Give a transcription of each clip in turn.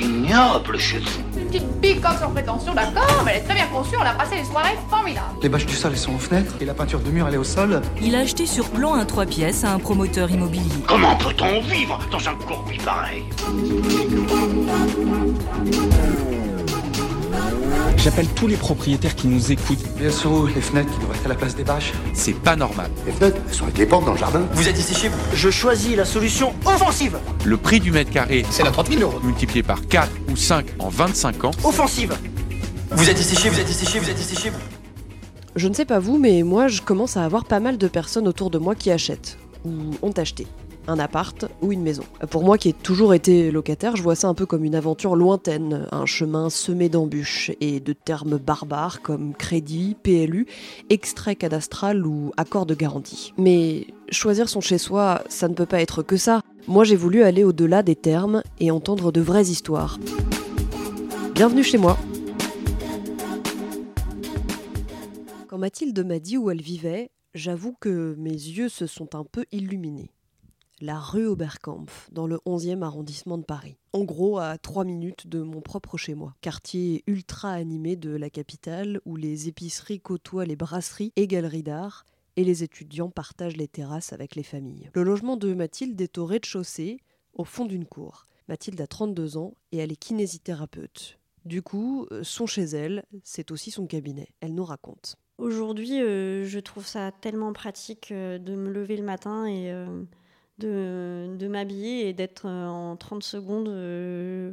ignoble chez vous. Une petite bicoque sans prétention, d'accord, mais elle est très bien conçue, on a passé des soirées formidables. Les bâches du sol, elles sont aux fenêtres et la peinture de mur, elle est au sol. Il a acheté sur plan un 3 pièces à un promoteur immobilier. Comment peut-on vivre dans un courbi pareil? J'appelle tous les propriétaires qui nous écoutent. Bien sûr, les fenêtres qui devraient être à la place des bâches. C'est pas normal. Les fenêtres, elles sont avec les portes dans le jardin. Vous êtes ici chez vous. Je choisis la solution offensive. Le prix du mètre carré, C'est la 30 000 euros. multiplié par 4 ou 5 en 25 ans, Offensive. Vous êtes ici chez vous, êtes ici chez vous, êtes ici chez vous. Je ne sais pas vous, mais moi je commence à avoir pas mal de personnes autour de moi qui achètent, ou ont acheté, un appart ou une maison. Pour moi qui ai toujours été locataire, je vois ça un peu comme une aventure lointaine, un chemin semé d'embûches et de termes barbares comme crédit, PLU, extrait cadastral ou accord de garantie. Mais choisir son chez-soi, ça ne peut pas être que ça. Moi j'ai voulu aller au-delà des termes et entendre de vraies histoires. Bienvenue chez moi Quand Mathilde m'a dit où elle vivait, j'avoue que mes yeux se sont un peu illuminés. La rue Oberkampf, dans le 11e arrondissement de Paris. En gros, à 3 minutes de mon propre chez moi. Quartier ultra animé de la capitale où les épiceries côtoient les brasseries et galeries d'art et les étudiants partagent les terrasses avec les familles. Le logement de Mathilde est au rez-de-chaussée, au fond d'une cour. Mathilde a 32 ans et elle est kinésithérapeute. Du coup, euh, son chez elle, c'est aussi son cabinet. Elle nous raconte. Aujourd'hui, euh, je trouve ça tellement pratique euh, de me lever le matin et de, m'habiller et d'être euh, en 30 secondes euh,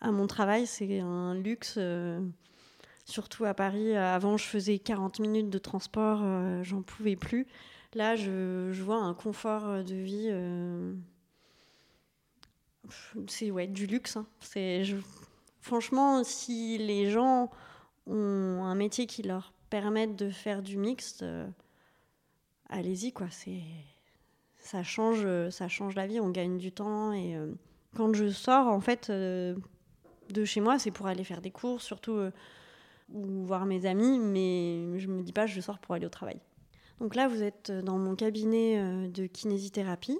à mon travail. C'est un luxe, euh, surtout à Paris. Avant, je faisais 40 minutes de transport, j'en pouvais plus. Là, je, je vois un confort de vie. c'est ouais, du luxe. hein. Franchement, si les gens ont un métier qui leur permette de faire du mixte, allez-y quoi. C'est ça change, euh, ça change la vie. On gagne du temps et euh, quand je sors en fait euh, de chez moi, c'est pour aller faire des courses, surtout ou voir mes amis, mais je me dis pas je sors pour aller au travail. Donc là, vous êtes dans mon cabinet de kinésithérapie.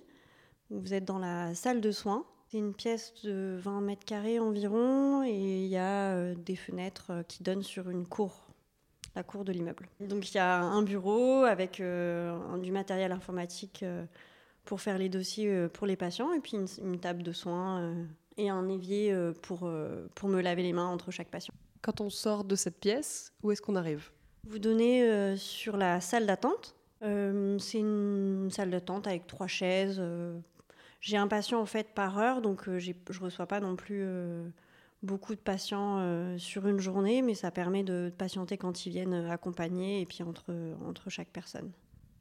Vous êtes dans la salle de soins. C'est une pièce de 20 mètres carrés environ et il y a des fenêtres qui donnent sur une cour, la cour de l'immeuble. Donc il y a un bureau avec du matériel informatique pour faire les dossiers euh, pour les patients et puis une, une table de soins euh, et un évier euh, pour, pour me laver les mains entre chaque patient. Quand on sort de cette pièce, où est-ce qu'on arrive? Vous donnez sur la salle d'attente. C'est une salle d'attente avec trois chaises. J'ai un patient en fait par heure, donc je ne reçois pas non plus beaucoup de patients euh, sur une journée, mais ça permet de patienter quand ils viennent accompagnés et puis entre, entre chaque personne.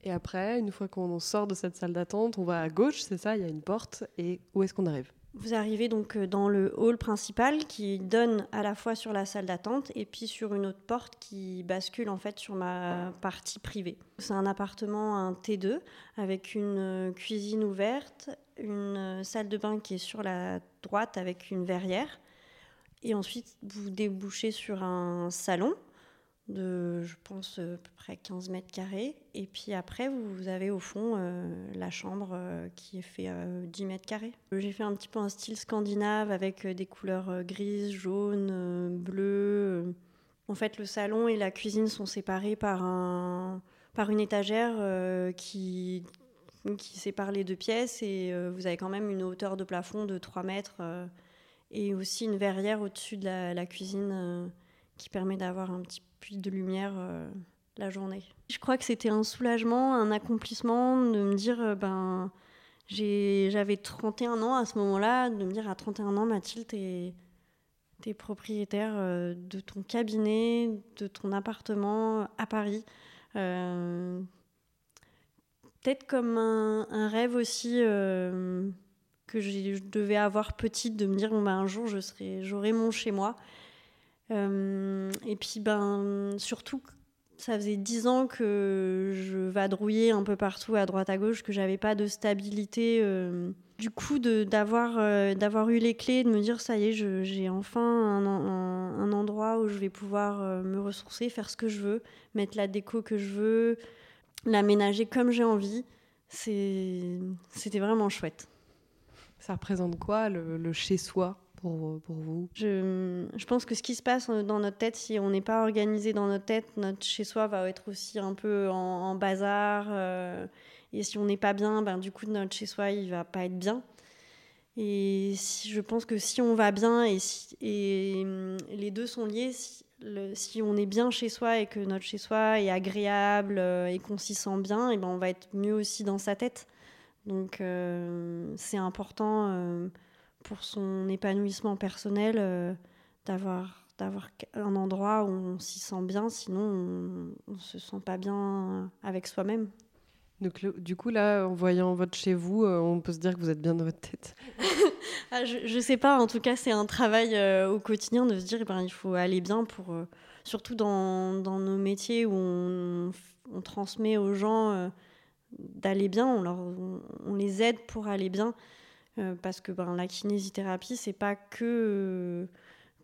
Et après, une fois qu'on sort de cette salle d'attente, on va à gauche, c'est ça, il y a une porte. Et où est-ce qu'on arrive? Vous arrivez donc euh, dans le hall principal qui donne à la fois sur la salle d'attente et puis sur une autre porte qui bascule en fait sur ma partie privée. C'est un appartement, un T2, avec une euh, cuisine ouverte, une euh, salle de bain qui est sur la droite avec une verrière. Et ensuite, vous débouchez sur un salon de, je pense, euh, à peu près 15 mètres carrés. Et puis après, vous avez au fond euh, la chambre euh, qui est fait euh, 10 mètres carrés. J'ai fait un petit peu un style scandinave avec euh, des couleurs euh, grises, jaunes, euh, bleues. euh. En fait, le salon et la cuisine sont séparés par, un, par une étagère euh, qui, qui sépare les deux pièces. Et euh, vous avez quand même une hauteur de plafond de 3 mètres. euh, et aussi une verrière au-dessus de la, la cuisine euh, qui permet d'avoir un petit peu de lumière euh, la journée. Je crois que c'était un soulagement, un accomplissement de me dire, euh, ben, j'avais 31 ans à ce moment-là, de me dire à 31 ans, Mathilde, t'es es propriétaire euh, de ton cabinet, de ton appartement à Paris. Peut-être comme un, un rêve aussi que je devais avoir petite, de me dire, bon, ben, un jour, j'aurai mon chez moi. Euh, et puis, ben, surtout, ça faisait dix ans que je vadrouillais un peu partout, à droite à gauche, que j'avais pas de stabilité. euh. Du coup, euh, d'avoir eu les clés, de me dire, ça y est, j'ai enfin un, un- endroit où je vais pouvoir me ressourcer, faire ce que je veux, mettre la déco que je veux, l'aménager comme j'ai envie. C'était vraiment chouette. Ça représente quoi le, le chez-soi? Pour, pour vous je, pense que ce qui se passe dans notre tête, si on n'est pas organisé dans notre tête, notre chez-soi va être aussi un peu en, bazar. Euh, et si on n'est pas bien, ben, du coup, notre chez-soi, il va pas être bien. Et je pense que si on va bien et, si, et les deux sont liés, si, on est bien chez soi et que notre chez soi est agréable euh, et qu'on s'y sent bien, et ben on va être mieux aussi dans sa tête. Donc euh, c'est important euh, pour son épanouissement personnel euh, d'avoir d'avoir un endroit où on s'y sent bien, sinon on ne se sent pas bien avec soi-même. Donc, du coup, là, en voyant votre chez vous, euh, on peut se dire que vous êtes bien dans votre tête. ah, je ne sais pas, en tout cas, c'est un travail euh, au quotidien de se dire ben, il faut aller bien pour. Surtout dans, dans, nos métiers où on, on transmet aux gens d'aller bien, on, leur, on, on, les aide pour aller bien. Euh, parce que ben, la kinésithérapie, c'est pas que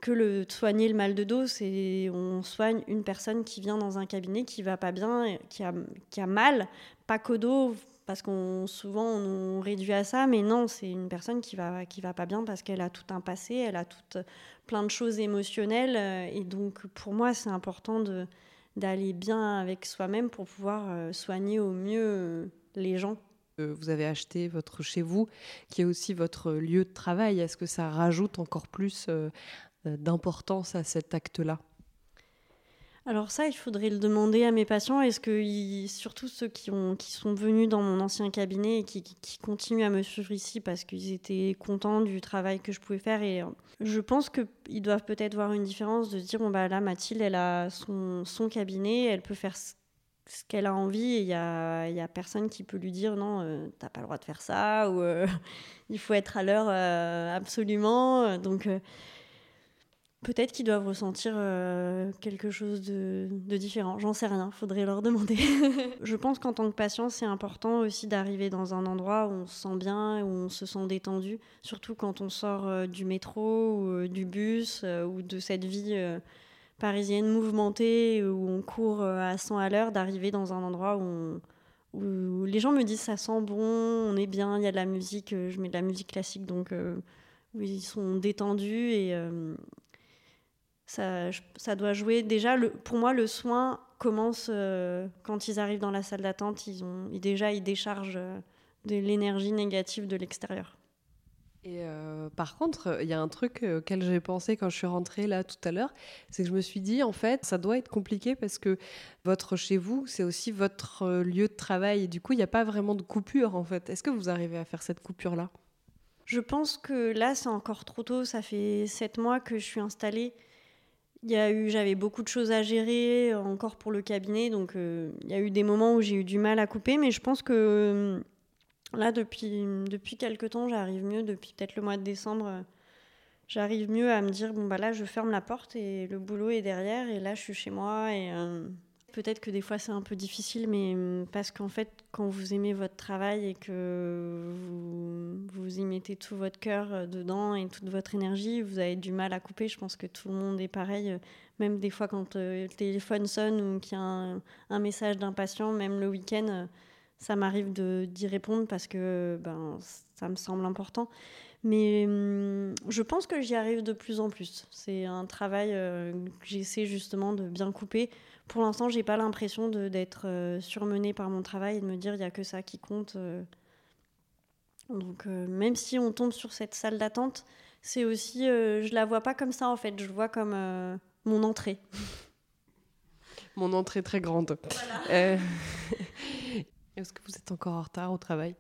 que le soigner le mal de dos, c'est on soigne une personne qui vient dans un cabinet qui va pas bien, qui a, qui a mal, pas qu'au dos, parce qu'on souvent on, réduit à ça, mais non, c'est une personne qui va qui va pas bien parce qu'elle a tout un passé, elle a tout plein de choses émotionnelles, et donc pour moi c'est important de d'aller bien avec soi-même pour pouvoir soigner au mieux les gens vous avez acheté votre chez vous, qui est aussi votre lieu de travail. Est-ce que ça rajoute encore plus euh, d'importance à cet acte-là? Alors ça, il faudrait le demander à mes patients. Est-ce que, surtout ceux qui, ont, qui sont venus dans mon ancien cabinet et qui, continuent à me suivre ici parce qu'ils étaient contents du travail que je pouvais faire. Et je pense qu'ils doivent peut-être voir une différence de se dire, bon bah là, Mathilde, elle a son, son cabinet, elle peut faire ce qu'elle a envie il n'y a, y a personne qui peut lui dire non, euh, t'as pas le droit de faire ça ou euh, il faut être à l'heure euh, absolument. Donc peut-être qu'ils doivent ressentir euh, quelque chose de, différent. J'en sais rien, faudrait leur demander. je pense qu'en tant que patient, c'est important aussi d'arriver dans un endroit où on se sent bien, où on se sent détendu, surtout quand on sort euh, du métro ou euh, du bus ou de cette vie parisienne mouvementée où on court à 100 à l'heure, d'arriver dans un endroit où, les gens me disent ça sent bon, on est bien, il y a de la musique, je mets de la musique classique donc ils sont détendus et ça, doit jouer. Déjà, pour moi, le soin commence euh, quand ils arrivent dans la salle d'attente. Ils ont, déjà, ils déchargent euh, de l'énergie négative de l'extérieur. Et euh, par contre, il y a un truc auquel j'ai pensé quand je suis rentrée là tout à l'heure, c'est que je me suis dit, en fait, ça doit être compliqué parce que votre chez vous, c'est aussi votre lieu de travail. Et du coup, il n'y a pas vraiment de coupure, en fait. Est-ce que vous arrivez à faire cette coupure-là? Je pense que là, c'est encore trop tôt. Ça fait sept mois que je suis installée. Il y a eu, j'avais beaucoup de choses à gérer encore pour le cabinet, donc euh, il y a eu des moments où j'ai eu du mal à couper, mais je pense que euh, là, depuis, depuis quelques temps, j'arrive mieux, depuis peut-être le mois de décembre, euh, j'arrive mieux à me dire, bon, bah là, je ferme la porte et le boulot est derrière, et là, je suis chez moi, et peut-être que des fois, c'est un peu difficile, mais parce qu'en fait, quand vous aimez votre travail et que vous, vous y mettez tout votre cœur dedans et toute votre énergie, vous avez du mal à couper. Je pense que tout le monde est pareil. Même des fois, quand le téléphone sonne ou qu'il y a un message d'un patient, même le week-end, ça m'arrive d'y répondre parce que ben, ça me semble important. Mais hum, je pense que j'y arrive de plus en plus. C'est un travail euh, que j'essaie justement de bien couper. Pour l'instant, j'ai pas l'impression d'être euh, surmenée par mon travail et de me dire il y a que ça qui compte. Euh. Donc même si on tombe sur cette salle d'attente, c'est aussi je la vois pas comme ça en fait. Je vois comme mon entrée. mon entrée très grande. Voilà. Est-ce que vous êtes encore en retard au travail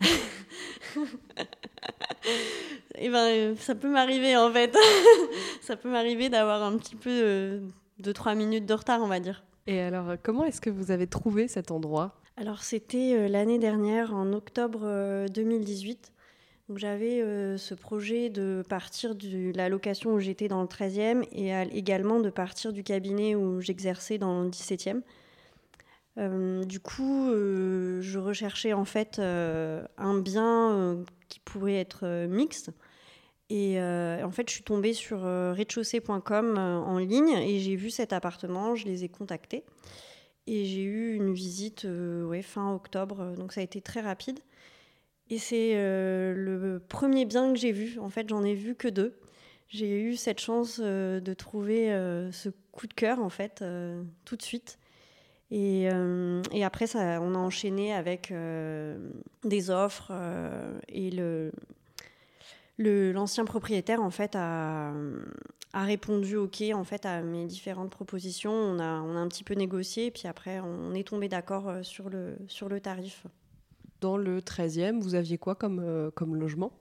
Eh ben, ça peut m'arriver en fait. ça peut m'arriver d'avoir un petit peu de, de 3 minutes de retard, on va dire. Et alors, comment est-ce que vous avez trouvé cet endroit? Alors, c'était euh, l'année dernière, en octobre euh, 2018. Donc, j'avais euh, ce projet de partir de la location où j'étais dans le 13e et à, également de partir du cabinet où j'exerçais dans le 17e. Euh, du coup, euh, je recherchais en fait euh, un bien qui pourrait être mixte. Et en fait, je suis tombée sur rez-de-chaussée.com en ligne et j'ai vu cet appartement, je les ai contactés. Et j'ai eu une visite fin octobre, donc ça a été très rapide. Et c'est le premier bien que j'ai vu. En fait, j'en ai vu que deux. j'ai eu cette chance de trouver ce coup de cœur, en fait, tout de suite. Et, et, après, ça, on a enchaîné avec des offres et le, l'ancien propriétaire en fait a, a, répondu OK en fait à mes différentes propositions. On a, on a un petit peu négocié, puis après on est tombé d'accord euh, sur le, sur le tarif. Dans le 13e, vous aviez quoi comme, euh, comme logement?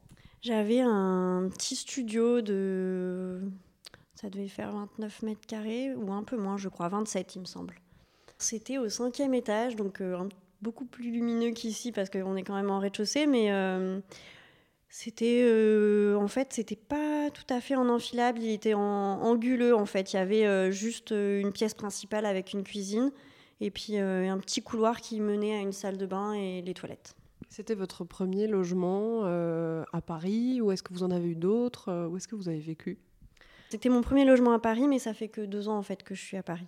J'avais un petit studio de... Ça devait faire 29 mètres carrés, ou un peu moins, je crois, 27 il me semble. C'était au cinquième étage, donc euh, beaucoup plus lumineux qu'ici parce qu'on est quand même en rez-de-chaussée, mais c'était euh, en fait, c'était pas tout à fait en enfilable, il était en anguleux en fait. Il y avait euh, juste euh, une pièce principale avec une cuisine et puis un petit couloir qui menait à une salle de bain et les toilettes. C'était votre premier logement à Paris ou est-ce que vous en avez eu d'autres Où est-ce que vous avez vécu? C'était mon premier logement à Paris, mais ça fait que deux ans en fait que je suis à Paris.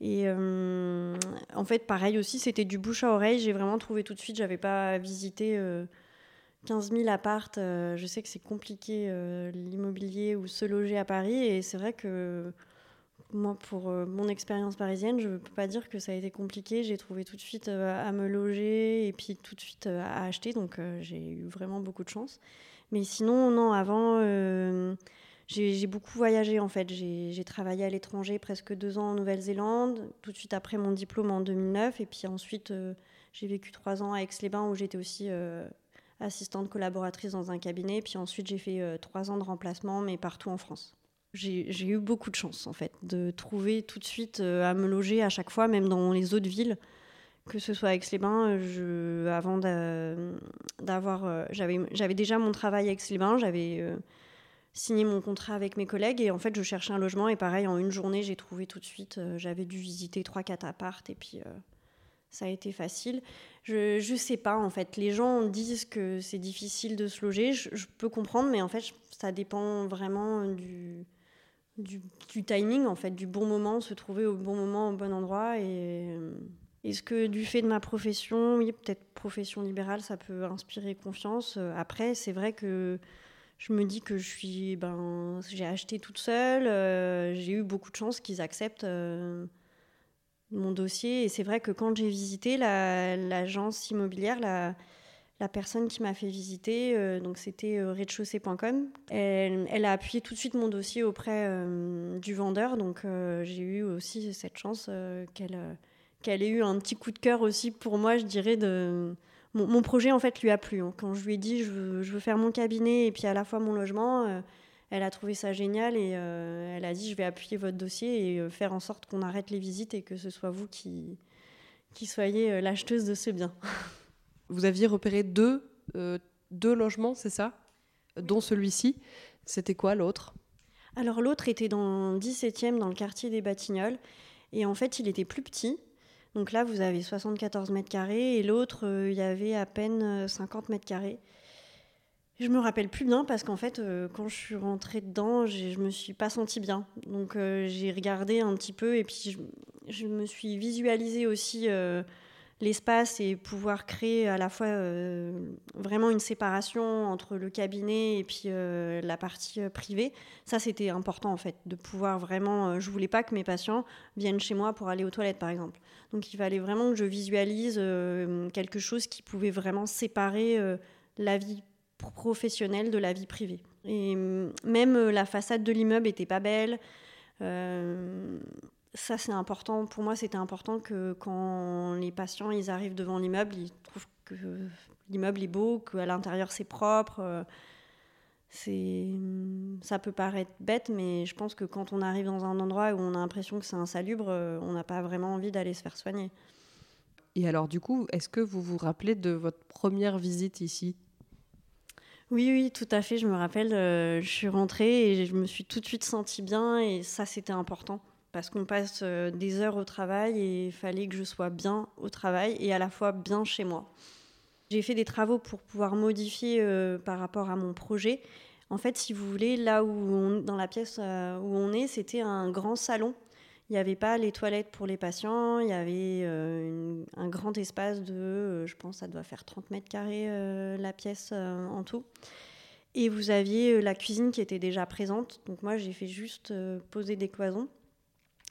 Et en fait, pareil aussi, c'était du bouche à oreille. J'ai vraiment trouvé tout de suite, j'avais pas visité 15 000 appart, euh, je sais que c'est compliqué euh, l'immobilier ou se loger à Paris. Et c'est vrai que moi, pour euh, mon expérience parisienne, je ne peux pas dire que ça a été compliqué. J'ai trouvé tout de suite à me loger et puis tout de suite à acheter. Donc j'ai eu vraiment beaucoup de chance. Mais sinon, non, avant, j'ai beaucoup voyagé en fait. J'ai travaillé à l'étranger presque deux ans en Nouvelle-Zélande, tout de suite après mon diplôme en 2009. Et puis ensuite, j'ai vécu trois ans à Aix-les-Bains où j'étais aussi assistante collaboratrice dans un cabinet. Puis ensuite, j'ai fait euh, trois ans de remplacement, mais partout en France. J'ai eu beaucoup de chance, en fait, de trouver tout de suite euh, à me loger à chaque fois, même dans les autres villes. Que ce soit Aix-les-Bains, avant d'avoir. Euh, j'avais déjà mon travail à Aix-les-Bains, j'avais signé mon contrat avec mes collègues et en fait, je cherchais un logement. Et pareil, en une journée, j'ai trouvé tout de suite. j'avais dû visiter trois, quatre appartes et puis ça a été facile. Je ne sais pas, en fait. Les gens disent que c'est difficile de se loger. Je, peux comprendre, mais en fait, ça dépend vraiment du, du, timing, en fait, du bon moment, se trouver au bon moment, au bon endroit. Et euh, est-ce que du fait de ma profession, oui, peut-être profession libérale, ça peut inspirer confiance. Euh, après, c'est vrai que je me dis que je suis, ben, j'ai acheté toute seule. Euh, j'ai eu beaucoup de chance qu'ils acceptent mon dossier. Et c'est vrai que quand j'ai visité l'agence immobilière, la, la, personne qui m'a fait visiter, euh, donc c'était euh, rez-de-chaussée.com, elle, elle, a appuyé tout de suite mon dossier auprès euh, du vendeur. Donc j'ai eu aussi cette chance qu'elle qu'elle ait eu un petit coup de cœur aussi pour moi, je dirais, de... Mon, projet en fait lui a plu. Hein. Quand je lui ai dit je veux, je veux, faire mon cabinet et puis à la fois mon logement, elle a trouvé ça génial et euh, elle a dit je vais appuyer votre dossier et euh, faire en sorte qu'on arrête les visites et que ce soit vous qui, qui soyez euh, l'acheteuse de ce bien. Vous aviez repéré deux, deux logements, c'est ça? Dont celui-ci. C'était quoi l'autre? Alors l'autre était dans le 17e, dans le quartier des Batignolles. Et en fait, il était plus petit. Donc là, vous avez 74 mètres carrés et l'autre, il y avait à peine 50 mètres carrés. Je me rappelle plus bien parce qu'en fait, euh, quand je suis rentrée dedans, je me suis pas sentie bien. Donc euh, j'ai regardé un petit peu et puis je, me suis visualisée aussi euh, l'espace et pouvoir créer à la fois vraiment une séparation entre le cabinet et puis la partie privée. Ça, c'était important en fait, de pouvoir vraiment. je voulais pas que mes patients viennent chez moi pour aller aux toilettes, par exemple. Donc il fallait vraiment que je visualise quelque chose qui pouvait vraiment séparer la vie professionnelle de la vie privée. Et mm, même euh, la façade de l'immeuble était pas belle. Ça, c'est important. Pour moi, c'était important que quand les patients ils arrivent devant l'immeuble, ils trouvent que l'immeuble est beau, qu'à l'intérieur c'est propre. C'est, ça peut paraître bête, mais je pense que quand on arrive dans un endroit où on a l'impression que c'est insalubre, on n'a pas vraiment envie d'aller se faire soigner. Et alors, du coup, est-ce que vous vous rappelez de votre première visite ici? Oui, oui, tout à fait. Je me rappelle, euh, je suis rentrée et je me suis tout de suite sentie bien et ça, c'était important parce qu'on passe euh, des heures au travail et il fallait que je sois bien au travail et à la fois bien chez moi. J'ai fait des travaux pour pouvoir modifier euh, par rapport à mon projet. En fait, si vous voulez, là où dans la pièce où on est, c'était un grand salon il n'y avait pas les toilettes pour les patients, il y avait euh, un grand espace de, euh, je pense, ça doit faire 30 mètres carrés euh, la pièce en tout. Et vous aviez euh, la cuisine qui était déjà présente. Donc moi, j'ai fait juste euh, poser des cloisons.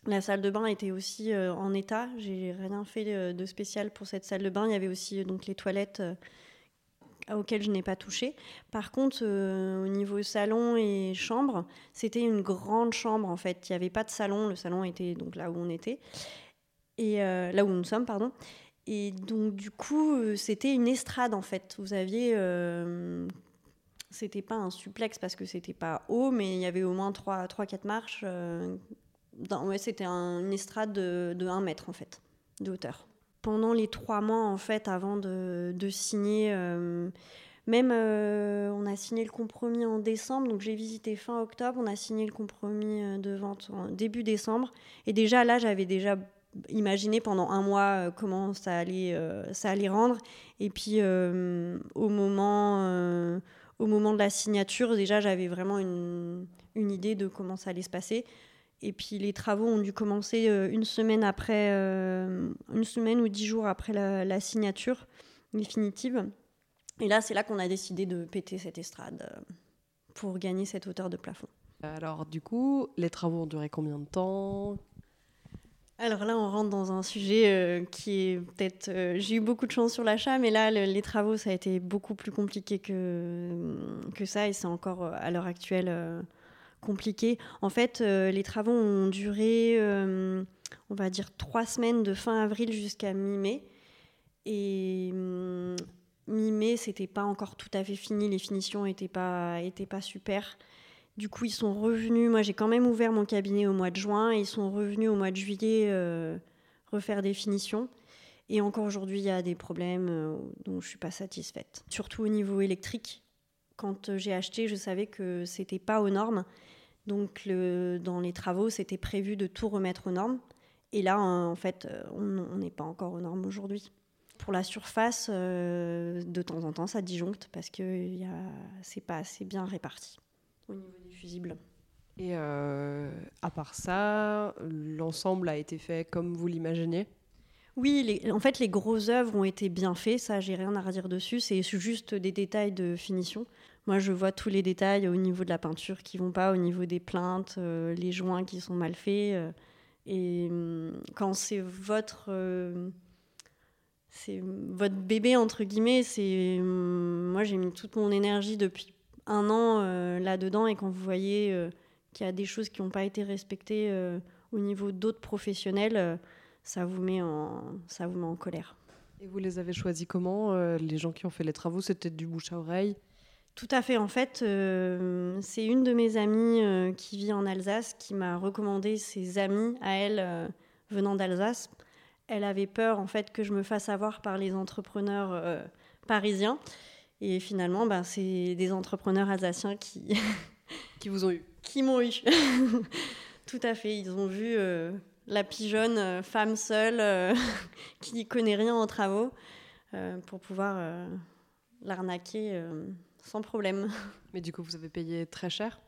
La salle de bain était aussi euh, en état. J'ai rien fait euh, de spécial pour cette salle de bain. Il y avait aussi euh, donc les toilettes auxquelles je n'ai pas touché. Par contre, au niveau salon et chambre, c'était une grande chambre en fait. Il n'y avait pas de salon. Le salon était donc là où on était et là où nous sommes, pardon. Et donc du coup, c'était une estrade en fait. Vous aviez c'était pas un suplex parce que c'était pas haut, mais il y avait au moins 3-4 marches. Ouais, c'était un- une estrade de, de 1 mètre en fait, de hauteur. Pendant les trois mois en fait, avant de, signer, euh, même euh, on a signé le compromis en décembre, donc j'ai visité fin octobre, on a signé le compromis euh, de vente en début décembre. Et déjà là, j'avais déjà imaginé pendant un mois comment ça allait, euh, ça allait rendre. Et puis au moment au moment de la signature, déjà, j'avais vraiment une, une idée de comment ça allait se passer. Et puis les travaux ont dû commencer euh, une semaine après, euh, une semaine ou dix jours après la, la signature définitive. Et là, c'est là qu'on a décidé de péter cette estrade euh, pour gagner cette hauteur de plafond. Alors, du coup, les travaux ont duré combien de temps? Alors là, on rentre dans un sujet euh, qui est peut-être. euh, J'ai eu beaucoup de chance sur l'achat, mais là, le- les travaux, ça a été beaucoup plus compliqué que, que ça, et c'est encore à l'heure actuelle euh, compliqué. En fait, euh, les travaux ont duré, euh, on va dire, trois semaines de fin avril jusqu'à mi-mai. Et hum, mi-mai, c'était pas encore tout à fait fini, les finitions n'étaient pas, étaient pas super. Du coup, ils sont revenus. Moi, j'ai quand même ouvert mon cabinet au mois de juin et ils sont revenus au mois de juillet euh, refaire des finitions. Et encore aujourd'hui, il y a des problèmes dont je suis pas satisfaite. Surtout au niveau électrique. Quand euh, j'ai acheté, je savais que c'était pas aux normes. Donc, dans les travaux, c'était prévu de tout remettre aux normes. Et là, en fait, euh, on n'est pas encore aux normes aujourd'hui. Pour la surface, euh, de temps en temps, ça disjoncte parce que c'est pas assez bien réparti au niveau des fusibles. Et à part ça, l'ensemble a été fait comme vous l'imaginez? Oui, en fait, les grosses œuvres ont été bien faites, ça, j'ai rien à redire dessus. C'est juste des détails de finition. Moi, je vois tous les détails au niveau de la peinture qui vont pas, au niveau des plaintes, euh, les joints qui sont mal faits. euh, et hum, quand c'est votre, euh, c'est votre bébé entre guillemets, c'est hum, moi j'ai mis toute mon énergie depuis un an là-dedans et quand vous voyez qu'il y a des choses qui n'ont pas été respectées au niveau d'autres professionnels. Ça vous met en, ça vous met en colère. Et vous les avez choisis comment euh, Les gens qui ont fait les travaux, c'était du bouche à oreille? Tout à fait. En fait, euh, c'est une de mes amies euh, qui vit en Alsace qui m'a recommandé ses amis à elle venant d'Alsace. Elle avait peur en fait que je me fasse avoir par les entrepreneurs parisiens. Et finalement, ben, c'est des entrepreneurs alsaciens qui, qui vous ont eu? Qui m'ont eu. Tout à fait. Ils ont vu la pigeonne, euh, femme seule, euh, qui n'y connaît rien en travaux, euh, pour pouvoir l'arnaquer sans problème. Mais du coup, vous avez payé très cher?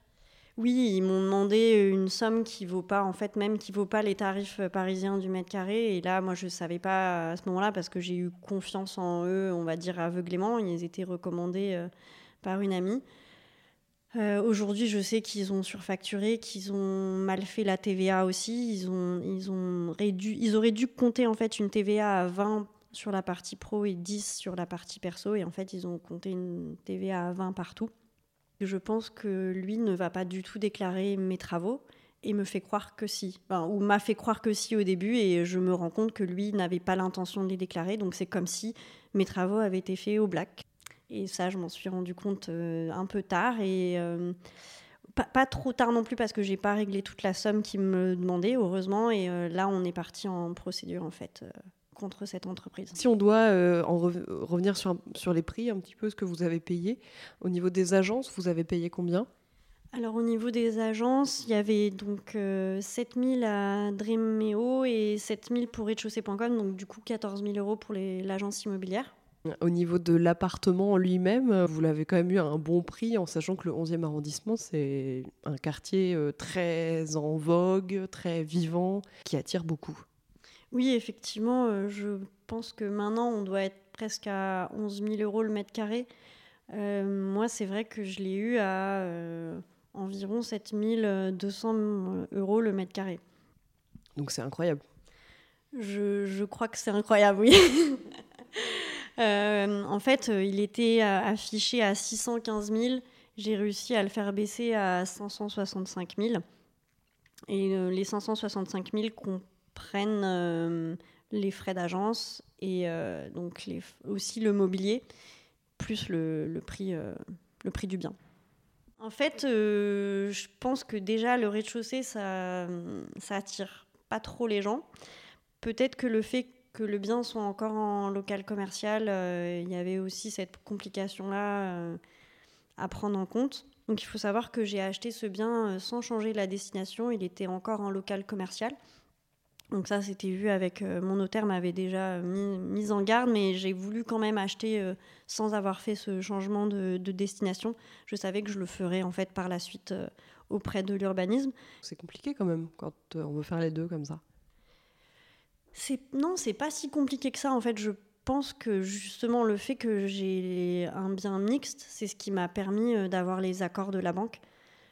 Oui, ils m'ont demandé une somme qui vaut pas, en fait, même qui vaut pas les tarifs parisiens du mètre carré. Et là, moi, je savais pas à ce moment-là parce que j'ai eu confiance en eux, on va dire aveuglément. Ils étaient recommandés par une amie. Euh, Aujourd'hui, je sais qu'ils ont surfacturé, qu'ils ont mal fait la TVA aussi. Ils, ont, ils, ont ils auraient dû compter en fait une TVA à 20 sur la partie pro et 10 sur la partie perso. Et en fait, ils ont compté une TVA à 20 partout. Je pense que lui ne va pas du tout déclarer mes travaux et me fait croire que si. Ou m'a fait croire que si au début et je me rends compte que lui n'avait pas l'intention de les déclarer. Donc c'est comme si mes travaux avaient été faits au black. Et ça, je m'en suis rendu compte euh, un peu tard et euh, pas, pas, trop tard non plus parce que j'ai pas réglé toute la somme qu'il me demandait, heureusement. Et euh, là, on est parti en procédure en fait euh, contre cette entreprise. Si on doit euh, en re revenir sur, sur les prix, un petit peu ce que vous avez payé, au niveau des agences, vous avez payé combien? Alors au niveau des agences, il y avait donc euh, 7000 à Dreameo et 7000 pour rez-de-chaussée.com, donc du coup 14 000 euros pour l'agence immobilière. Au niveau de l'appartement en lui-même, vous l'avez quand même eu à un bon prix, en sachant que le 11e arrondissement, c'est un quartier euh, très en vogue, très vivant, qui attire beaucoup. Oui, effectivement, euh, je pense que maintenant, on doit être presque à 11 000 euros le mètre carré. Moi, c'est vrai que je l'ai eu à environ 7200 euros le mètre carré. Donc c'est incroyable. Je, je, crois que c'est incroyable, oui. Euh, en fait, euh, il était euh, affiché à 615 000. J'ai réussi à le faire baisser à 565 000. Et les 565 000 comprennent les frais d'agence et donc aussi le mobilier, plus le, le prix, le prix du bien. En fait, je pense que déjà le rez-de-chaussée, ça, ça attire pas trop les gens. Peut-être que le fait que le bien soit encore en local commercial, euh, il y avait aussi cette complication-là euh, à prendre en compte. Donc il faut savoir que j'ai acheté ce bien euh, sans changer la destination, il était encore en local commercial. Donc ça, c'était vu avec mon notaire m'avait déjà mis, en garde, mais j'ai voulu quand même acheter sans avoir fait ce changement de, destination. Je savais que je le ferais en fait par la suite auprès de l'urbanisme. C'est compliqué quand même quand on veut faire les deux comme ça. Non, c'est pas si compliqué que ça. En fait, je pense que justement le fait que j'ai un bien mixte, c'est ce qui m'a permis euh, d'avoir les accords de la banque.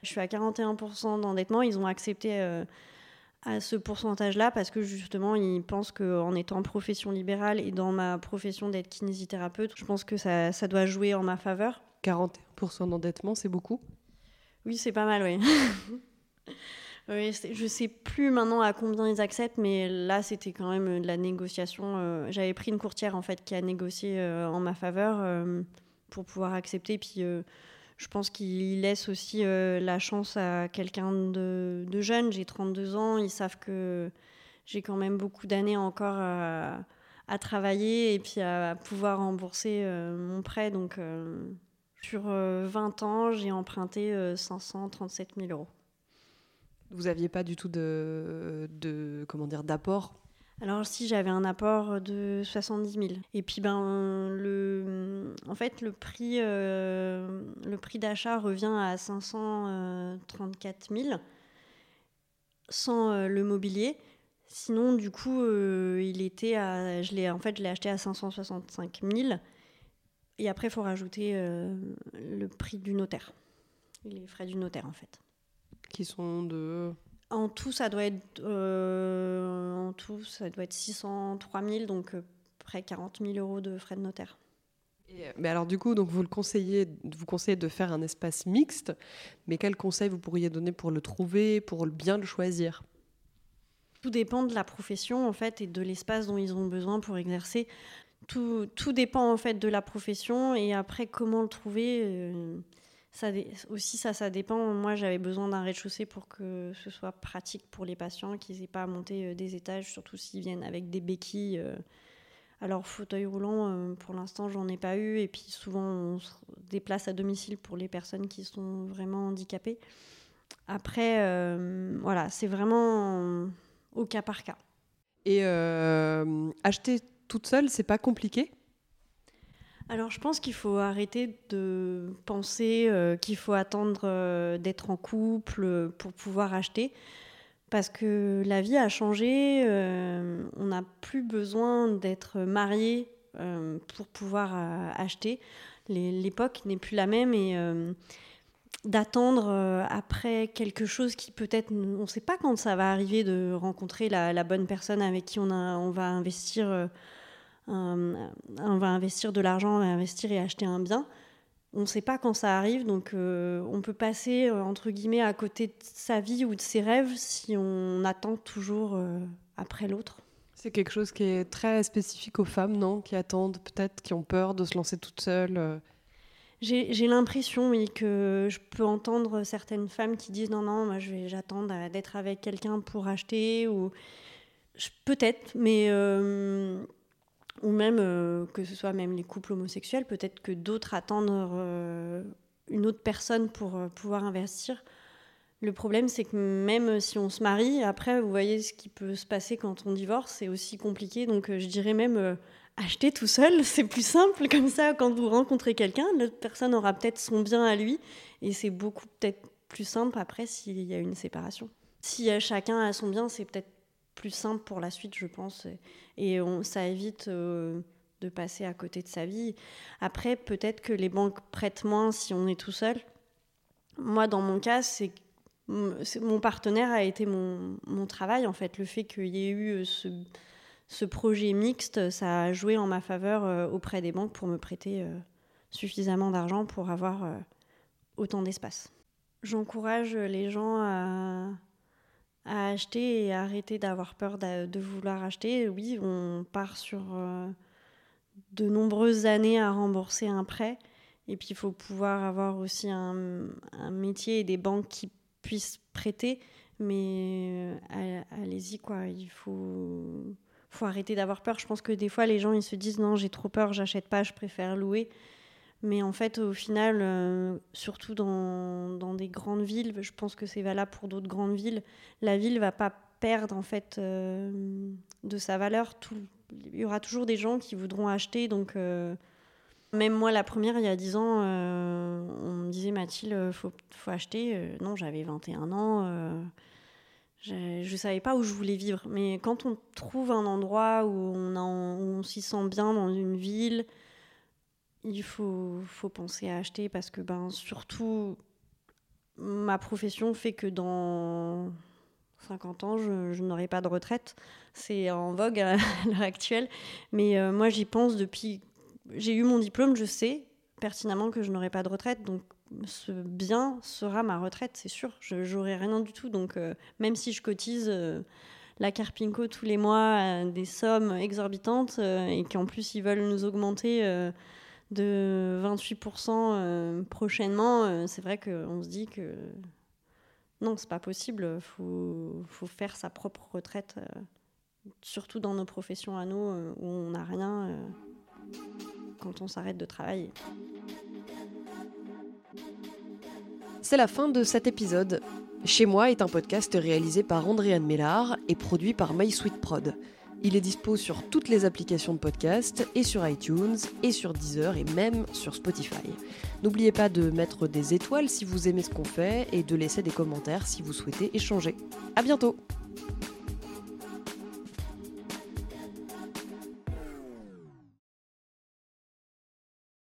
Je suis à 41% d'endettement. Ils ont accepté euh, à ce pourcentage-là parce que justement, ils pensent qu'en étant profession libérale et dans ma profession d'être kinésithérapeute, je pense que ça, ça doit jouer en ma faveur. 41% d'endettement, c'est beaucoup? Oui, c'est pas mal, oui. Oui, je sais plus maintenant à combien ils acceptent, mais là c'était quand même euh, de la négociation. Euh, j'avais pris une courtière en fait qui a négocié euh, en ma faveur pour pouvoir accepter. Puis je pense qu'il laisse aussi la chance à quelqu'un de, jeune. J'ai 32 ans, ils savent que j'ai quand même beaucoup d'années encore à, à, travailler et puis à pouvoir rembourser mon prêt. Donc sur 20 ans, j'ai emprunté 537 000 euros. Vous n'aviez pas du tout de, comment dire d'apport? Alors si j'avais un apport de 70 000. Et puis ben le, en fait le prix, euh, le prix d'achat revient à 534 000 sans euh, le mobilier. Sinon du coup euh, il était à, je l'ai en fait je l'ai acheté à 565 000. Et après il faut rajouter le prix du notaire, les frais du notaire en fait qui sont de en tout, ça doit être, euh, en tout, ça doit être 603 000, donc euh, près 40 000 euros de frais de notaire. Euh, mais alors du coup, donc vous le conseillez, vous conseillez de faire un espace mixte, mais quel conseil vous pourriez donner pour le trouver, pour bien le choisir? Tout dépend de la profession en fait et de l'espace dont ils ont besoin pour exercer. Tout, tout, dépend en fait de la profession et après comment le trouver ça, aussi, ça, ça dépend. Moi, j'avais besoin d'un rez-de-chaussée pour que ce soit pratique pour les patients, qu'ils n'aient pas à monter euh, des étages, surtout s'ils viennent avec des béquilles. Euh. Alors, fauteuil roulant, euh, pour l'instant, j'en ai pas eu. Et puis, souvent, on se déplace à domicile pour les personnes qui sont vraiment handicapées. Après, voilà, c'est vraiment au cas par cas. Et acheter toute seule, c'est pas compliqué? Alors je pense qu'il faut arrêter de penser euh, qu'il faut attendre euh, d'être en couple euh, pour pouvoir acheter. Parce que la vie a changé, on n'a plus besoin d'être marié pour pouvoir acheter. L'époque n'est plus la même et d'attendre après quelque chose qui peut-être, on ne sait pas quand ça va arriver de rencontrer la, bonne personne avec qui on va investir on va investir de l'argent, on va investir et acheter un bien. On ne sait pas quand ça arrive, donc euh, on peut passer euh, entre guillemets à côté de sa vie ou de ses rêves si on attend toujours euh, après l'autre. C'est quelque chose qui est très spécifique aux femmes, non? Qui attendent peut-être, qui ont peur de se lancer toutes seules. J'ai l'impression, oui, que je peux entendre certaines femmes qui disent non, non, moi j'attends d'être avec quelqu'un pour acheter, ou peut-être, mais ou même euh, que ce soit même les couples homosexuels, peut-être que d'autres attendent euh, une autre personne pour euh, pouvoir investir. Le problème, c'est que même si on se marie, après, vous voyez ce qui peut se passer quand on divorce, c'est aussi compliqué. Donc, je dirais même acheter tout seul, c'est plus simple. Comme ça, quand vous rencontrez quelqu'un, l'autre personne aura peut-être son bien à lui, et c'est beaucoup peut-être plus simple après s'il y a une séparation. Si chacun a son bien, c'est peut-être plus simple pour la suite, je pense. Et ça évite euh, de passer à côté de sa vie. Après, peut-être que les banques prêtent moins si on est tout seul. Moi, dans mon cas, c'est mon partenaire a été mon, travail en fait. Le fait qu'il y ait eu ce, ce, projet mixte, ça a joué en ma faveur auprès des banques pour me prêter suffisamment d'argent pour avoir autant d'espace. J'encourage les gens à, à, acheter et arrêter d'avoir peur de, vouloir acheter. Oui, on part sur de nombreuses années à rembourser un prêt. Et puis il faut pouvoir avoir aussi un, métier et des banques qui puissent prêter. Mais euh, allez-y, quoi. Il faut, faut arrêter d'avoir peur. Je pense que des fois, les gens ils se disent non, j'ai trop peur, j'achète pas, je préfère louer. Mais en fait, au final, euh, surtout dans, dans, des grandes villes, je pense que c'est valable pour d'autres grandes villes, la ville va pas perdre en fait euh, de sa valeur. Il y aura toujours des gens qui voudront acheter. Donc, euh, même moi, la première, il y a 10 ans, on me disait Mathilde, il faut, faut, acheter. Non, j'avais 21 ans. je ne savais pas où je voulais vivre. Mais quand on trouve un endroit où on, on s'y sent bien dans une ville, il faut, faut penser à acheter parce que, ben, surtout, ma profession fait que dans 50 ans, je, n'aurai pas de retraite. C'est en vogue à l'heure actuelle. Mais euh, moi, j'y pense depuis. J'ai eu mon diplôme, je sais pertinemment que je n'aurai pas de retraite. Donc, ce bien sera ma retraite, c'est sûr. Je n'aurai rien du tout. Donc, euh, même si je cotise euh, la Carpinco tous les mois des sommes exorbitantes et qu'en plus, ils veulent nous augmenter de 28% prochainement, c'est vrai qu'on se dit que non, c'est pas possible. Il faut, faut, faire sa propre retraite, euh, surtout dans nos professions à nous euh, où on n'a rien euh, quand on s'arrête de travailler. C'est la fin de cet épisode. Chez moi est un podcast réalisé par Andréane Mellard et produit par MySweetProd. Prod. Il est dispo sur toutes les applications de podcast et sur iTunes et sur Deezer et même sur Spotify. N'oubliez pas de mettre des étoiles si vous aimez ce qu'on fait et de laisser des commentaires si vous souhaitez échanger. À bientôt!